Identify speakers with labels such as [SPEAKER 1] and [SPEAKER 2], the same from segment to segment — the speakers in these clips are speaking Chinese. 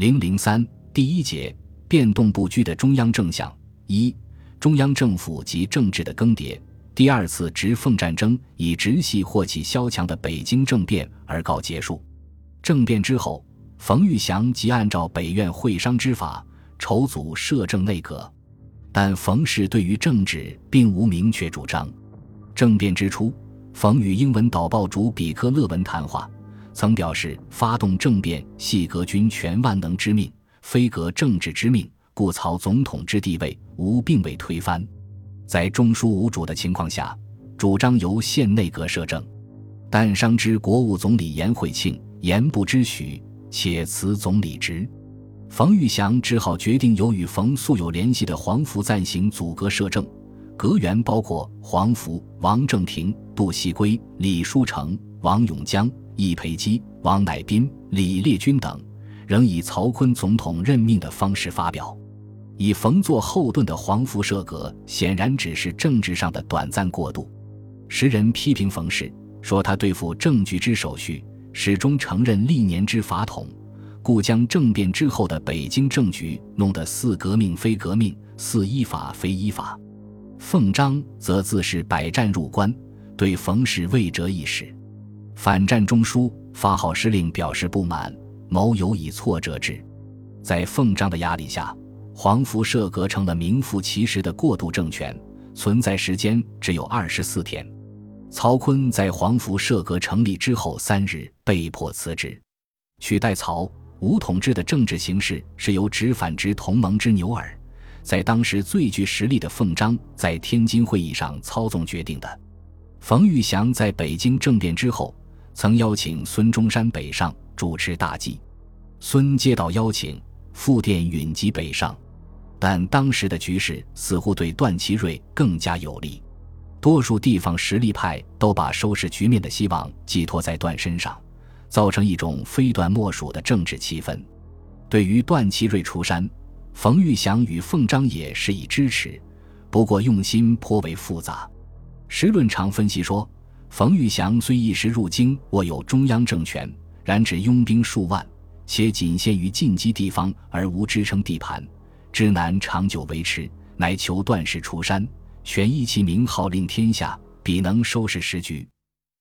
[SPEAKER 1] 零零三第一节变动不居的中央政相一中央政府及政治的更迭。第二次直奉战争以直系霍启萧强的北京政变而告结束。政变之后，冯玉祥即按照北院会商之法筹组摄政内阁，但冯氏对于政治并无明确主张。政变之初，冯与英文导报主比克勒文谈话。曾表示，发动政变系革军全万能之命，非革政治之命，故曹总统之地位无并未推翻。在中枢无主的情况下，主张由县内阁摄政，但商之国务总理颜惠庆言不知许，且辞总理职。冯玉祥只好决定由与冯素有联系的黄福暂行组阁摄政，阁员包括黄福、王正廷、杜锡圭、李书成、王永江。易培基、王乃斌、李烈钧等，仍以曹锟总统任命的方式发表。以冯作后盾的黄福设阁，显然只是政治上的短暂过渡。时人批评冯氏，说他对付政局之手续，始终承认历年之法统，故将政变之后的北京政局弄得似革命非革命，似依法非依法。奉章则自是百战入关，对冯氏未折一矢。反战中枢发号施令表示不满，谋有以挫折之。在奉章的压力下，黄福设阁成了名副其实的过渡政权，存在时间只有二十四天。曹锟在黄福设阁成立之后三日被迫辞职，取代曹吴统治的政治形势是由直反直同盟之牛耳，在当时最具实力的奉章在天津会议上操纵决定的。冯玉祥在北京政变之后。曾邀请孙中山北上主持大计，孙接到邀请，复电允即北上，但当时的局势似乎对段祺瑞更加有利，多数地方实力派都把收拾局面的希望寄托在段身上，造成一种非段莫属的政治气氛。对于段祺瑞出山，冯玉祥与奉章也是以支持，不过用心颇为复杂。石论常分析说。冯玉祥虽一时入京，握有中央政权，然只拥兵数万，且仅限于进击地方，而无支撑地盘，之难长久维持。乃求段氏出山，权益其名号令天下，彼能收拾时局。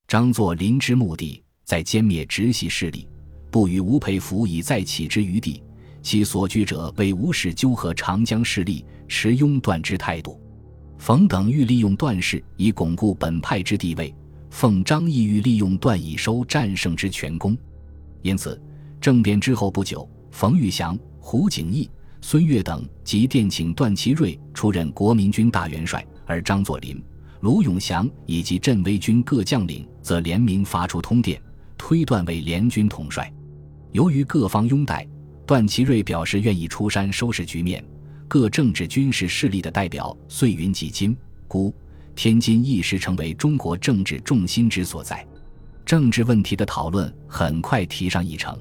[SPEAKER 1] 张作霖之目的，在歼灭直系势力，不与吴佩孚以再起之余地。其所居者为吴氏纠合长江势力，持拥段之态度。冯等欲利用段氏以巩固本派之地位。奉张意欲利用段以收战胜之全功，因此政变之后不久，冯玉祥、胡景翼、孙岳等即电请段祺瑞出任国民军大元帅，而张作霖、卢永祥以及镇威军各将领则联名发出通电，推段为联军统帅。由于各方拥戴，段祺瑞表示愿意出山收拾局面，各政治军事势力的代表遂云集金、孤。天津一时成为中国政治重心之所在，政治问题的讨论很快提上议程。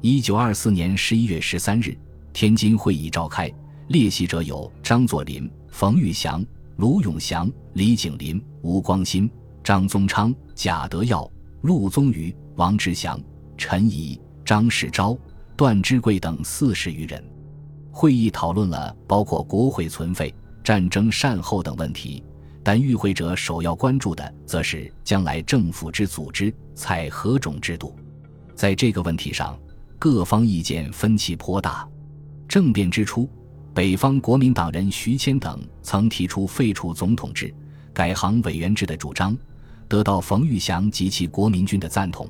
[SPEAKER 1] 一九二四年十一月十三日，天津会议召开，列席者有张作霖、冯玉祥、卢永祥、李景林、吴光新、张宗昌、贾德耀、陆宗舆、王志祥、陈仪、张世钊、段芝贵等四十余人。会议讨论了包括国会存废、战争善后等问题。但与会者首要关注的，则是将来政府之组织采何种制度。在这个问题上，各方意见分歧颇大。政变之初，北方国民党人徐谦等曾提出废除总统制、改行委员制的主张，得到冯玉祥及其国民军的赞同。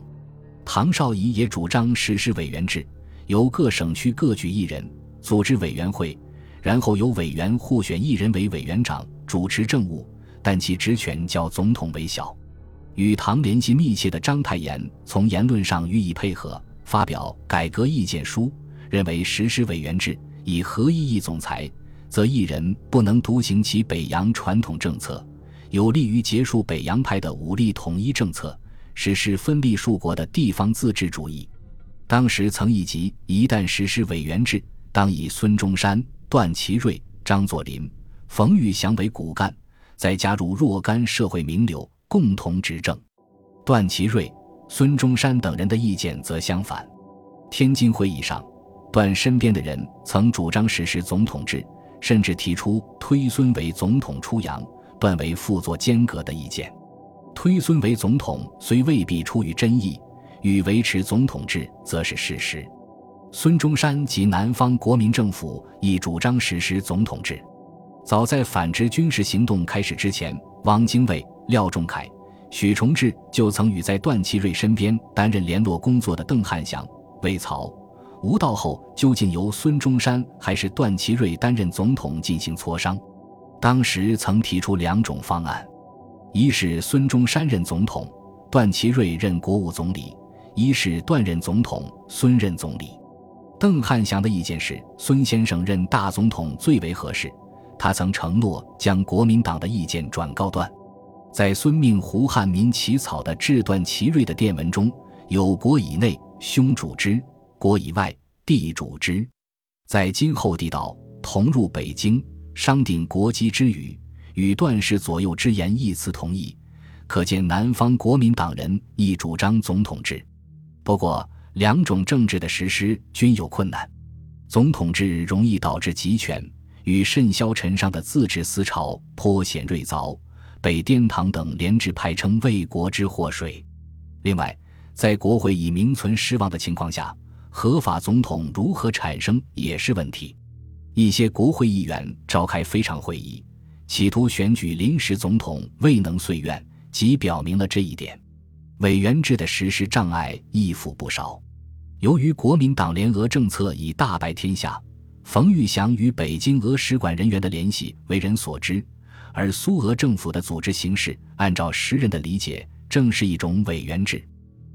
[SPEAKER 1] 唐绍仪也主张实施委员制，由各省区各举一人组织委员会，然后由委员互选一人为委员长，主持政务。但其职权较总统为小，与唐联系密切的章太炎从言论上予以配合，发表改革意见书，认为实施委员制以合一义总裁，则一人不能独行其北洋传统政策，有利于结束北洋派的武力统一政策，实施分立数国的地方自治主义。当时曾议及，一旦实施委员制，当以孙中山、段祺瑞、张作霖、冯玉祥为骨干。再加入若干社会名流共同执政，段祺瑞、孙中山等人的意见则相反。天津会议上，段身边的人曾主张实施总统制，甚至提出推孙为总统出洋，段为辅佐间隔的意见。推孙为总统虽未必出于真意，与维持总统制则是事实。孙中山及南方国民政府亦主张实施总统制。早在反之军事行动开始之前，汪精卫、廖仲恺、许崇智就曾与在段祺瑞身边担任联络工作的邓汉祥、魏曹、吴道后，究竟由孙中山还是段祺瑞担任总统进行磋商。当时曾提出两种方案：一是孙中山任总统，段祺瑞任国务总理；一是段任总统，孙任总理。邓汉祥的意见是孙先生任大总统最为合适。他曾承诺将国民党的意见转告段，在孙命胡汉民起草的致段祺瑞的电文中有“国以内，兄主之；国以外，弟主之。在今后地道同入北京，商定国基之语，与段氏左右之言一词同意。可见南方国民党人亦主张总统制。不过，两种政治的实施均有困难，总统制容易导致集权。与甚嚣尘上的自治思潮颇显锐凿，被颠堂等联制派称为国之祸水。另外，在国会已名存实亡的情况下，合法总统如何产生也是问题。一些国会议员召开非常会议，企图选举临时总统，未能遂愿，即表明了这一点。委员制的实施障碍亦复不少。由于国民党联俄政策已大败天下。冯玉祥与北京俄使馆人员的联系为人所知，而苏俄政府的组织形式，按照时人的理解，正是一种委员制。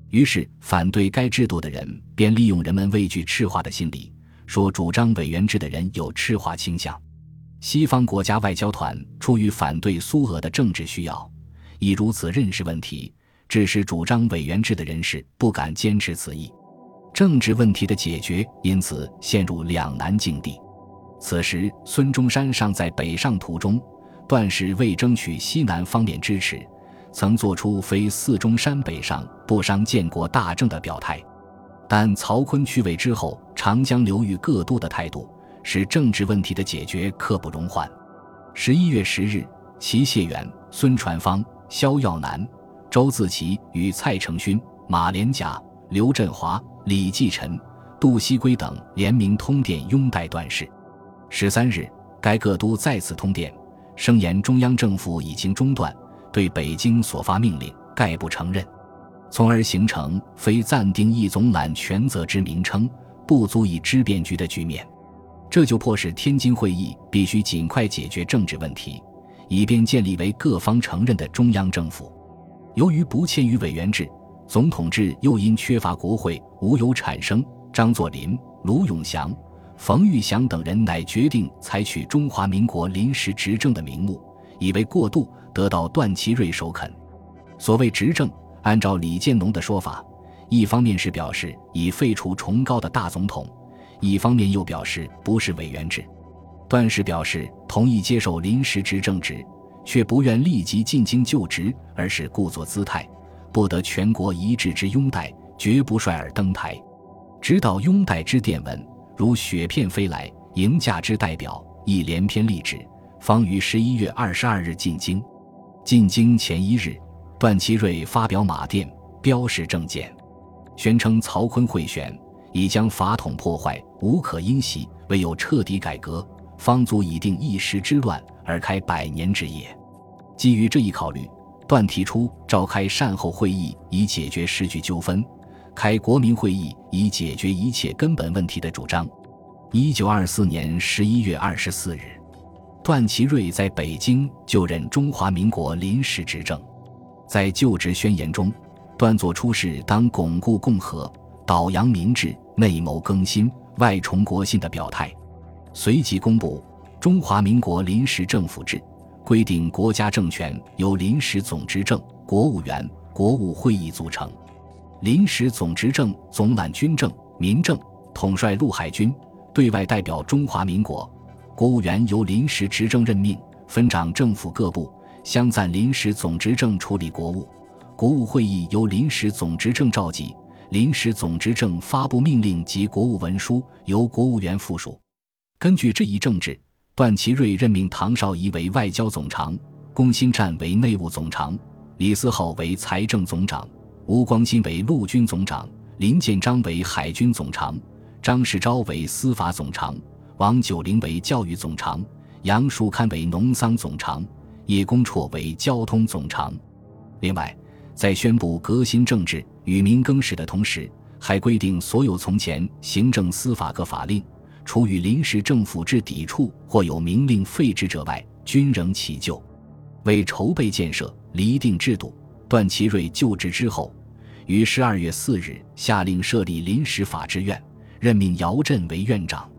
[SPEAKER 1] 于是，反对该制度的人便利用人们畏惧赤化的心理，说主张委员制的人有赤化倾向。西方国家外交团出于反对苏俄的政治需要，以如此认识问题，致使主张委员制的人士不敢坚持此意。政治问题的解决因此陷入两难境地。此时，孙中山尚在北上途中，段氏为争取西南方面支持，曾做出非四中山北上不伤建国大政的表态。但曹锟去位之后，长江流域各都的态度，使政治问题的解决刻不容缓。十一月十日，齐燮元、孙传芳、萧耀南、周自齐与蔡成勋、马连甲、刘振华。李继臣、杜锡圭等联名通电拥戴段氏。十三日，该各都再次通电，声言中央政府已经中断，对北京所发命令概不承认，从而形成非暂定一总揽全责之名称，不足以知变局的局面。这就迫使天津会议必须尽快解决政治问题，以便建立为各方承认的中央政府。由于不欠于委员制。总统制又因缺乏国会，无有产生。张作霖、卢永祥、冯玉祥等人乃决定采取中华民国临时执政的名目，以为过渡，得到段祺瑞首肯。所谓执政，按照李建农的说法，一方面是表示已废除崇高的大总统，一方面又表示不是委员制。段氏表示同意接受临时执政职，却不愿立即进京就职，而是故作姿态。不得全国一致之拥戴，绝不率尔登台。直到拥戴之电文，如雪片飞来，迎驾之代表亦连篇立旨，方于十一月二十二日进京。进京前一日，段祺瑞发表马电，标示政见，宣称曹锟贿选，已将法统破坏，无可因袭，唯有彻底改革，方足以定一时之乱而开百年之业。基于这一考虑。段提出召开善后会议以解决时局纠纷，开国民会议以解决一切根本问题的主张。一九二四年十一月二十四日，段祺瑞在北京就任中华民国临时执政。在就职宣言中，段作出是当巩固共和、导扬民治、内谋更新、外崇国信的表态，随即公布中华民国临时政府制。规定国家政权由临时总执政、国务院、国务会议组成。临时总执政总揽军政、民政，统帅陆海军，对外代表中华民国。国务院由临时执政任命，分掌政府各部，相赞临时总执政处理国务。国务会议由临时总执政召集，临时总执政发布命令及国务文书由国务院附属。根据这一政治，段祺瑞任命唐绍仪为外交总长，龚新湛为内务总长，李思浩为财政总长，吴光新为陆军总长，林建章为海军总长，张世钊为司法总长，王九龄为教育总长，杨树堪为农桑总长，叶公绰为交通总长。另外，在宣布革新政治、与民更始的同时，还规定所有从前行政、司法各法令，除与临时政府制抵触或有明令废止者外，均仍起就。为筹备建设、厘定制度，段祺瑞就职之后，于十二月四日下令设立临时法制院，任命姚振为院长。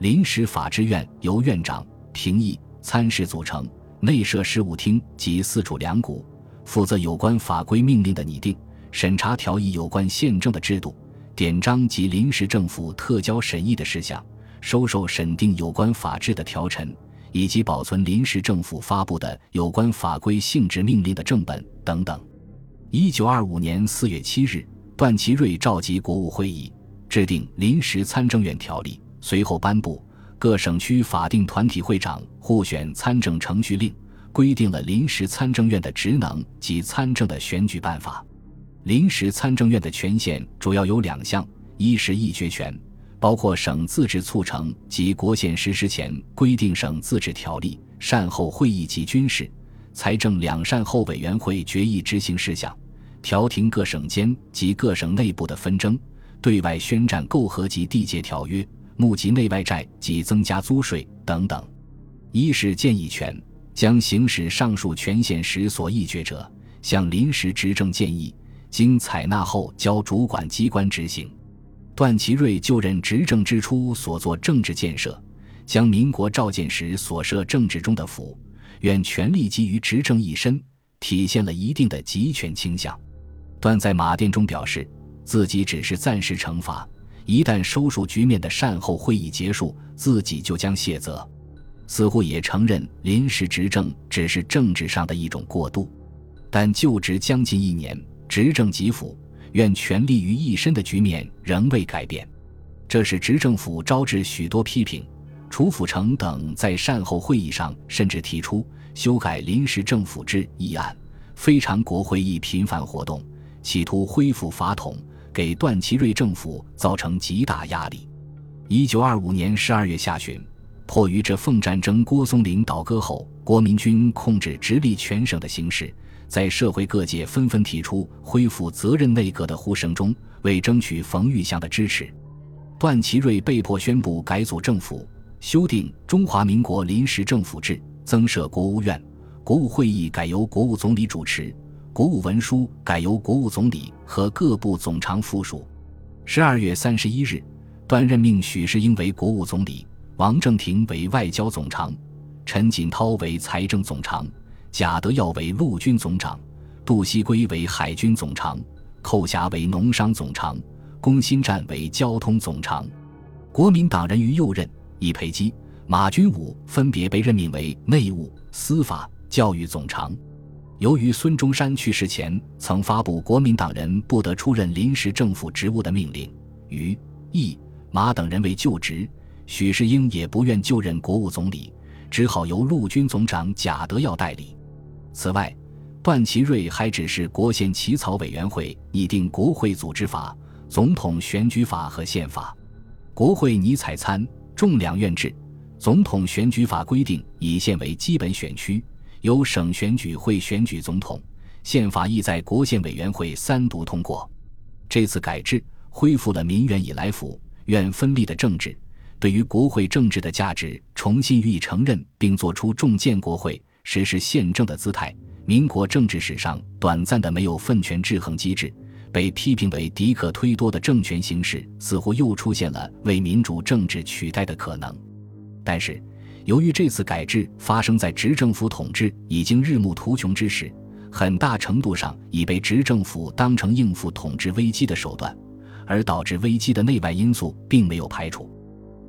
[SPEAKER 1] 临时法制院由院长、评议、参事组成，内设事务厅及四处两股。负责有关法规命令的拟定、审查条议有关宪政的制度、典章及临时政府特交审议的事项、收受审定有关法制的条陈，以及保存临时政府发布的有关法规性质命令的正本等等。一九二五年四月七日，段祺瑞召集国务会议，制定临时参政院条例，随后颁布各省区法定团体会长互选参政程序令。规定了临时参政院的职能及参政的选举办法。临时参政院的权限主要有两项：一是议决权，包括省自治促成及国宪实施前规定省自治条例、善后会议及军事、财政两善后委员会决议执行事项，调停各省间及各省内部的纷争，对外宣战媾和及缔结条约，募集内外债及增加租税等等；一是建议权。将行使上述权限时所议决者，向临时执政建议，经采纳后交主管机关执行。段祺瑞就任执政之初所做政治建设，将民国召见时所设政治中的府院权力基于执政一身，体现了一定的集权倾向。段在马殿中表示，自己只是暂时惩罚，一旦收束局面的善后会议结束，自己就将卸责。似乎也承认临时执政只是政治上的一种过渡，但就职将近一年，执政即府愿权力于一身的局面仍未改变，这使执政府招致许多批评。楚辅成等在善后会议上甚至提出修改临时政府制议案，非常国会议频繁活动，企图恢复法统，给段祺瑞政府造成极大压力。一九二五年十二月下旬。迫于这奉战争郭松龄倒戈后，国民军控制直隶全省的形势，在社会各界纷纷提出恢复责任内阁的呼声中，为争取冯玉祥的支持，段祺瑞被迫宣布改组政府，修订《中华民国临时政府制》，增设国务院，国务会议改由国务总理主持，国务文书改由国务总理和各部总长附属。十二月三十一日，段任命许世英为国务总理。王正廷为外交总长，陈锦涛为财政总长，贾德耀为陆军总长，杜锡圭为海军总长，寇霞为农商总长，龚新湛为交通总长。国民党人于右任，以裴基、马君武分别被任命为内务、司法、教育总长。由于孙中山去世前曾发布国民党人不得出任临时政府职务的命令，于、义、马等人为就职。许世英也不愿就任国务总理，只好由陆军总长贾德耀代理。此外，段祺瑞还指示国宪起草委员会拟定国会组织法、总统选举法和宪法。国会拟采参众两院制，总统选举法规定以县为基本选区，由省选举会选举总统。宪法亦在国宪委员会三读通过。这次改制恢复了民元以来府院分立的政治。对于国会政治的价值重新予以承认，并作出重建国会、实施宪政的姿态。民国政治史上短暂的没有分权制衡机制，被批评为敌可推多的政权形式，似乎又出现了为民主政治取代的可能。但是，由于这次改制发生在执政府统治已经日暮途穷之时，很大程度上已被执政府当成应付统治危机的手段，而导致危机的内外因素并没有排除。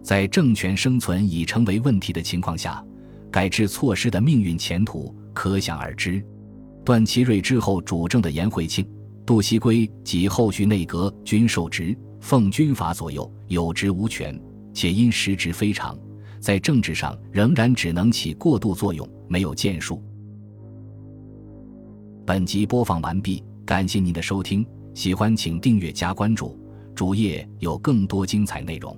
[SPEAKER 1] 在政权生存已成为问题的情况下，改制措施的命运前途可想而知。段祺瑞之后主政的颜惠庆、杜锡圭及后续内阁均受职，奉军法左右，有职无权，且因时职非常，在政治上仍然只能起过渡作用，没有建树。本集播放完毕，感谢您的收听，喜欢请订阅加关注，主页有更多精彩内容。